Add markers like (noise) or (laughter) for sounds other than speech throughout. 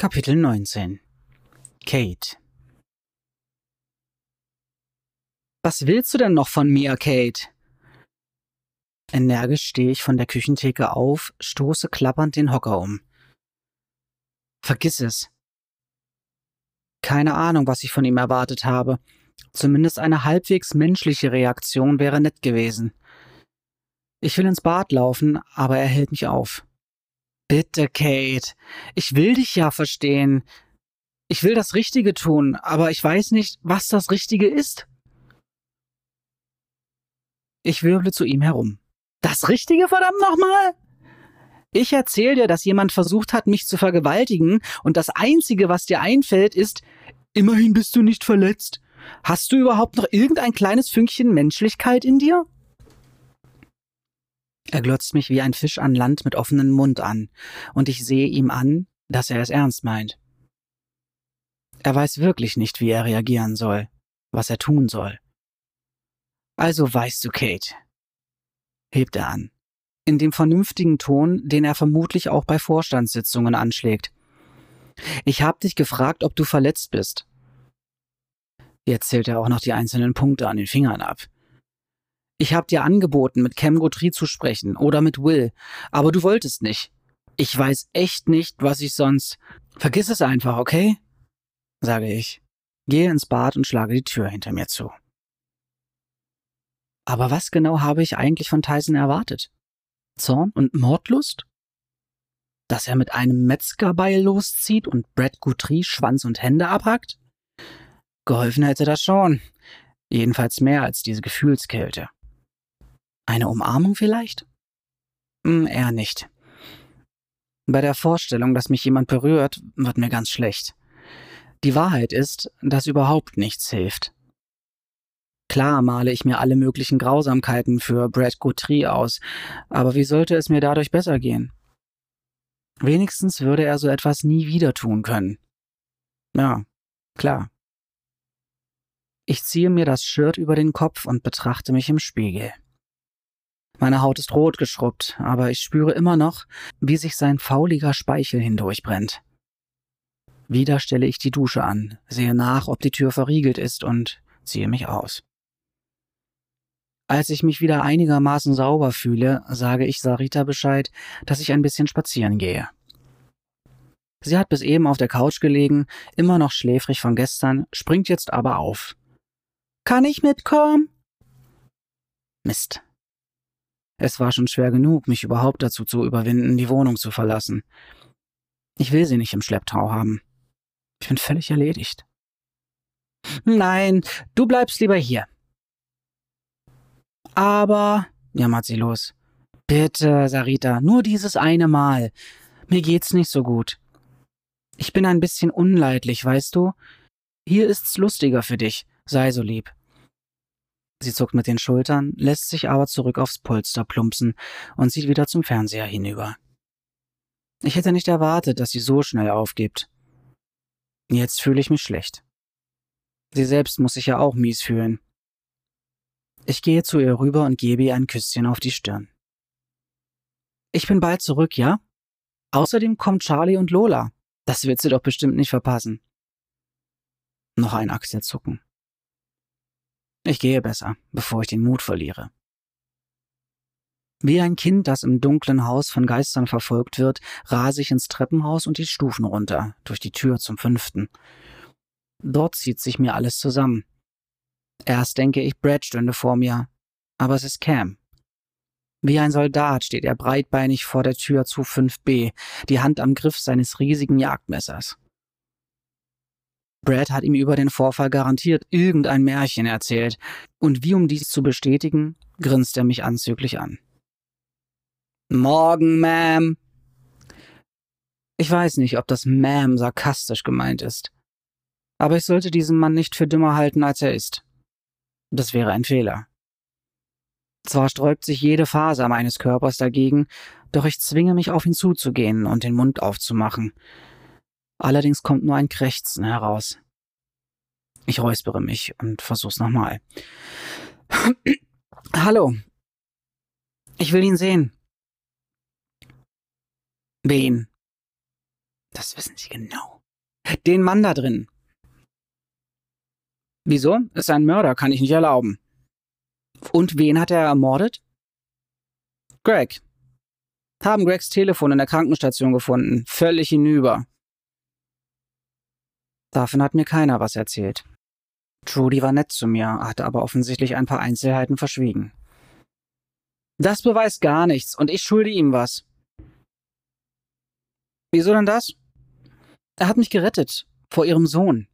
Kapitel 19 Kate Was willst du denn noch von mir, Kate? Energisch stehe ich von der Küchentheke auf, stoße klappernd den Hocker um. Vergiss es. Keine Ahnung, was ich von ihm erwartet habe. Zumindest eine halbwegs menschliche Reaktion wäre nett gewesen. Ich will ins Bad laufen, aber er hält mich auf. Bitte, Kate. Ich will dich ja verstehen. Ich will das Richtige tun, aber ich weiß nicht, was das Richtige ist. Ich wirble zu ihm herum. Das Richtige, verdammt nochmal? Ich erzähl dir, dass jemand versucht hat, mich zu vergewaltigen, und das Einzige, was dir einfällt, ist, immerhin bist du nicht verletzt. Hast du überhaupt noch irgendein kleines Fünkchen Menschlichkeit in dir? Er glotzt mich wie ein Fisch an Land mit offenem Mund an, und ich sehe ihm an, dass er es ernst meint. Er weiß wirklich nicht, wie er reagieren soll, was er tun soll. Also weißt du, Kate, hebt er an, in dem vernünftigen Ton, den er vermutlich auch bei Vorstandssitzungen anschlägt. Ich hab dich gefragt, ob du verletzt bist. Jetzt zählt er auch noch die einzelnen Punkte an den Fingern ab. Ich hab dir angeboten, mit Cam Gautry zu sprechen oder mit Will, aber du wolltest nicht. Ich weiß echt nicht, was ich sonst. Vergiss es einfach, okay? sage ich, gehe ins Bad und schlage die Tür hinter mir zu. Aber was genau habe ich eigentlich von Tyson erwartet? Zorn und Mordlust? Dass er mit einem Metzgerbeil loszieht und Brad Guthrie Schwanz und Hände abhackt? Geholfen hätte das schon. Jedenfalls mehr als diese Gefühlskälte. Eine Umarmung vielleicht? Hm, eher nicht. Bei der Vorstellung, dass mich jemand berührt, wird mir ganz schlecht. Die Wahrheit ist, dass überhaupt nichts hilft. Klar male ich mir alle möglichen Grausamkeiten für Brad Guthrie aus, aber wie sollte es mir dadurch besser gehen? Wenigstens würde er so etwas nie wieder tun können. Ja, klar. Ich ziehe mir das Shirt über den Kopf und betrachte mich im Spiegel. Meine Haut ist rot geschrubbt, aber ich spüre immer noch, wie sich sein fauliger Speichel hindurchbrennt. Wieder stelle ich die Dusche an, sehe nach, ob die Tür verriegelt ist und ziehe mich aus. Als ich mich wieder einigermaßen sauber fühle, sage ich Sarita Bescheid, dass ich ein bisschen spazieren gehe. Sie hat bis eben auf der Couch gelegen, immer noch schläfrig von gestern, springt jetzt aber auf. Kann ich mitkommen? Mist. Es war schon schwer genug, mich überhaupt dazu zu überwinden, die Wohnung zu verlassen. Ich will sie nicht im Schlepptau haben. Ich bin völlig erledigt. Nein, du bleibst lieber hier. Aber, jammert sie los. Bitte, Sarita, nur dieses eine Mal. Mir geht's nicht so gut. Ich bin ein bisschen unleidlich, weißt du? Hier ist's lustiger für dich. Sei so lieb. Sie zuckt mit den Schultern, lässt sich aber zurück aufs Polster plumpsen und sieht wieder zum Fernseher hinüber. Ich hätte nicht erwartet, dass sie so schnell aufgibt. Jetzt fühle ich mich schlecht. Sie selbst muss sich ja auch mies fühlen. Ich gehe zu ihr rüber und gebe ihr ein Küsschen auf die Stirn. Ich bin bald zurück, ja? Außerdem kommt Charlie und Lola. Das wird sie doch bestimmt nicht verpassen. Noch ein Achselzucken. Ich gehe besser, bevor ich den Mut verliere. Wie ein Kind, das im dunklen Haus von Geistern verfolgt wird, rase ich ins Treppenhaus und die Stufen runter, durch die Tür zum fünften. Dort zieht sich mir alles zusammen. Erst denke ich, Brad stünde vor mir, aber es ist Cam. Wie ein Soldat steht er breitbeinig vor der Tür zu 5b, die Hand am Griff seines riesigen Jagdmessers. Brad hat ihm über den Vorfall garantiert irgendein Märchen erzählt, und wie um dies zu bestätigen, grinst er mich anzüglich an. Morgen, Ma'am. Ich weiß nicht, ob das Ma'am sarkastisch gemeint ist. Aber ich sollte diesen Mann nicht für dümmer halten, als er ist. Das wäre ein Fehler. Zwar sträubt sich jede Faser meines Körpers dagegen, doch ich zwinge mich auf ihn zuzugehen und den Mund aufzumachen. Allerdings kommt nur ein Krächzen heraus. Ich räuspere mich und versuch's nochmal. (clears throat) Hallo. Ich will ihn sehen. Wen? Das wissen Sie genau. Den Mann da drin. Wieso? Ist ein Mörder, kann ich nicht erlauben. Und wen hat er ermordet? Greg. Haben Gregs Telefon in der Krankenstation gefunden. Völlig hinüber. Davon hat mir keiner was erzählt. Trudy war nett zu mir, hatte aber offensichtlich ein paar Einzelheiten verschwiegen. Das beweist gar nichts und ich schulde ihm was. Wieso denn das? Er hat mich gerettet vor ihrem Sohn.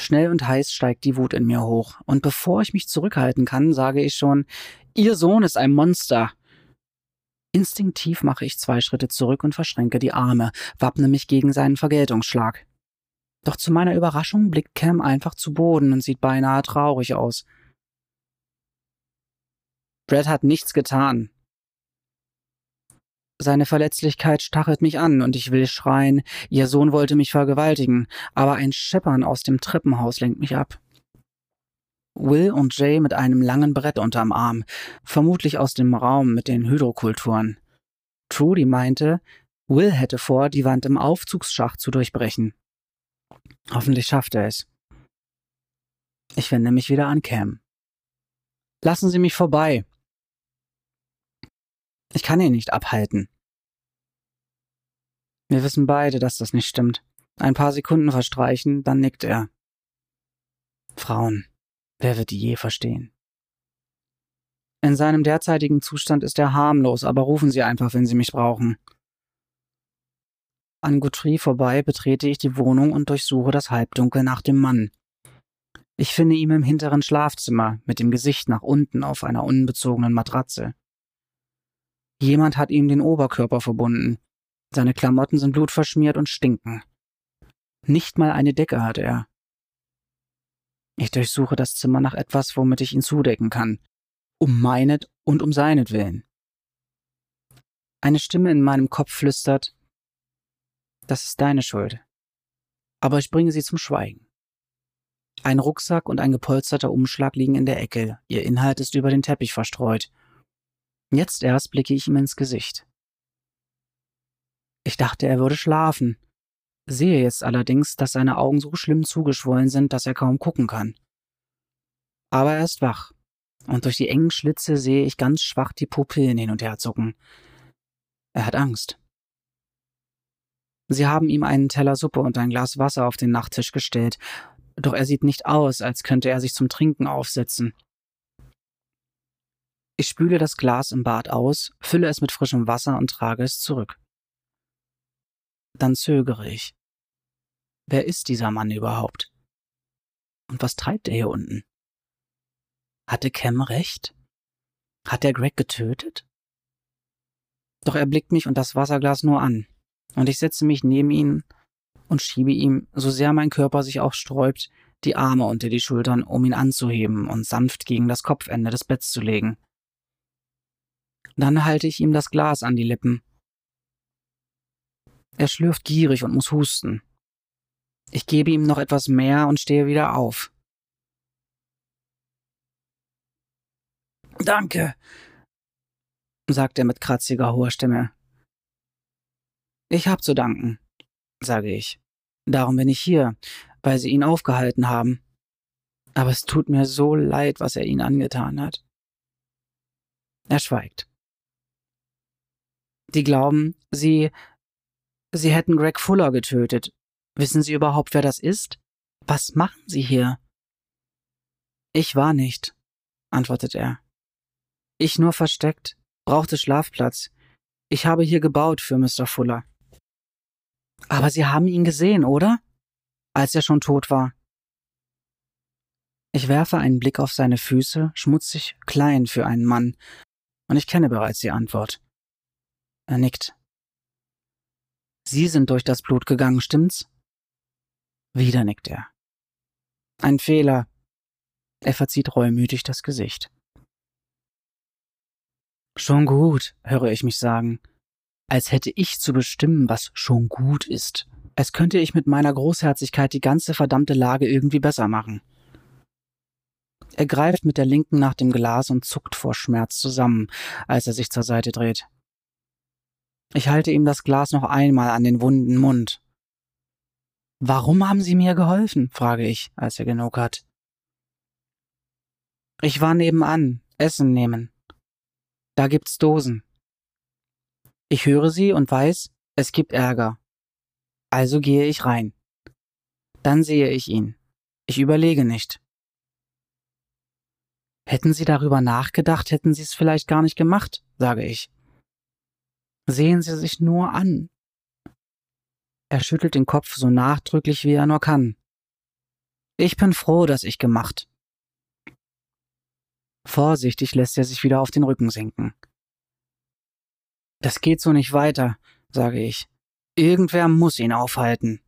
Schnell und heiß steigt die Wut in mir hoch, und bevor ich mich zurückhalten kann, sage ich schon, Ihr Sohn ist ein Monster. Instinktiv mache ich zwei Schritte zurück und verschränke die Arme, wappne mich gegen seinen Vergeltungsschlag. Doch zu meiner Überraschung blickt Cam einfach zu Boden und sieht beinahe traurig aus. Brad hat nichts getan. Seine Verletzlichkeit stachelt mich an und ich will schreien, ihr Sohn wollte mich vergewaltigen, aber ein Scheppern aus dem Treppenhaus lenkt mich ab. Will und Jay mit einem langen Brett unterm Arm, vermutlich aus dem Raum mit den Hydrokulturen. Trudy meinte, Will hätte vor, die Wand im Aufzugsschacht zu durchbrechen. Hoffentlich schafft er es. Ich wende mich wieder an Cam. Lassen Sie mich vorbei. Ich kann ihn nicht abhalten. Wir wissen beide, dass das nicht stimmt. Ein paar Sekunden verstreichen, dann nickt er. Frauen. Wer wird die je verstehen? In seinem derzeitigen Zustand ist er harmlos, aber rufen Sie einfach, wenn Sie mich brauchen. An Guthrie vorbei betrete ich die Wohnung und durchsuche das Halbdunkel nach dem Mann. Ich finde ihn im hinteren Schlafzimmer, mit dem Gesicht nach unten auf einer unbezogenen Matratze. Jemand hat ihm den Oberkörper verbunden. Seine Klamotten sind blutverschmiert und stinken. Nicht mal eine Decke hat er. Ich durchsuche das Zimmer nach etwas, womit ich ihn zudecken kann. Um meinet und um seinetwillen. Eine Stimme in meinem Kopf flüstert, das ist deine Schuld. Aber ich bringe sie zum Schweigen. Ein Rucksack und ein gepolsterter Umschlag liegen in der Ecke, ihr Inhalt ist über den Teppich verstreut. Jetzt erst blicke ich ihm ins Gesicht. Ich dachte, er würde schlafen, sehe jetzt allerdings, dass seine Augen so schlimm zugeschwollen sind, dass er kaum gucken kann. Aber er ist wach, und durch die engen Schlitze sehe ich ganz schwach die Pupillen hin und her zucken. Er hat Angst. Sie haben ihm einen Teller Suppe und ein Glas Wasser auf den Nachttisch gestellt, doch er sieht nicht aus, als könnte er sich zum Trinken aufsetzen. Ich spüle das Glas im Bad aus, fülle es mit frischem Wasser und trage es zurück. Dann zögere ich. Wer ist dieser Mann überhaupt? Und was treibt er hier unten? Hatte Cam recht? Hat er Greg getötet? Doch er blickt mich und das Wasserglas nur an, und ich setze mich neben ihn und schiebe ihm, so sehr mein Körper sich auch sträubt, die Arme unter die Schultern, um ihn anzuheben und sanft gegen das Kopfende des Betts zu legen. Dann halte ich ihm das Glas an die Lippen er schlürft gierig und muss husten. Ich gebe ihm noch etwas mehr und stehe wieder auf. Danke, sagt er mit kratziger hoher Stimme. Ich hab zu danken, sage ich. Darum bin ich hier, weil sie ihn aufgehalten haben. Aber es tut mir so leid, was er ihnen angetan hat. Er schweigt. Die glauben, sie Sie hätten Greg Fuller getötet. Wissen Sie überhaupt, wer das ist? Was machen Sie hier? Ich war nicht, antwortet er. Ich nur versteckt, brauchte Schlafplatz. Ich habe hier gebaut für Mr. Fuller. Aber Sie haben ihn gesehen, oder? Als er schon tot war. Ich werfe einen Blick auf seine Füße, schmutzig, klein für einen Mann, und ich kenne bereits die Antwort. Er nickt. Sie sind durch das Blut gegangen, stimmt's? Wieder nickt er. Ein Fehler. Er verzieht reumütig das Gesicht. Schon gut, höre ich mich sagen, als hätte ich zu bestimmen, was schon gut ist, als könnte ich mit meiner Großherzigkeit die ganze verdammte Lage irgendwie besser machen. Er greift mit der linken nach dem Glas und zuckt vor Schmerz zusammen, als er sich zur Seite dreht. Ich halte ihm das Glas noch einmal an den wunden Mund. Warum haben Sie mir geholfen? frage ich, als er genug hat. Ich war nebenan, Essen nehmen. Da gibt's Dosen. Ich höre sie und weiß, es gibt Ärger. Also gehe ich rein. Dann sehe ich ihn. Ich überlege nicht. Hätten Sie darüber nachgedacht, hätten Sie es vielleicht gar nicht gemacht, sage ich. Sehen Sie sich nur an. Er schüttelt den Kopf so nachdrücklich, wie er nur kann. Ich bin froh, dass ich gemacht. Vorsichtig lässt er sich wieder auf den Rücken sinken. Das geht so nicht weiter, sage ich. Irgendwer muss ihn aufhalten.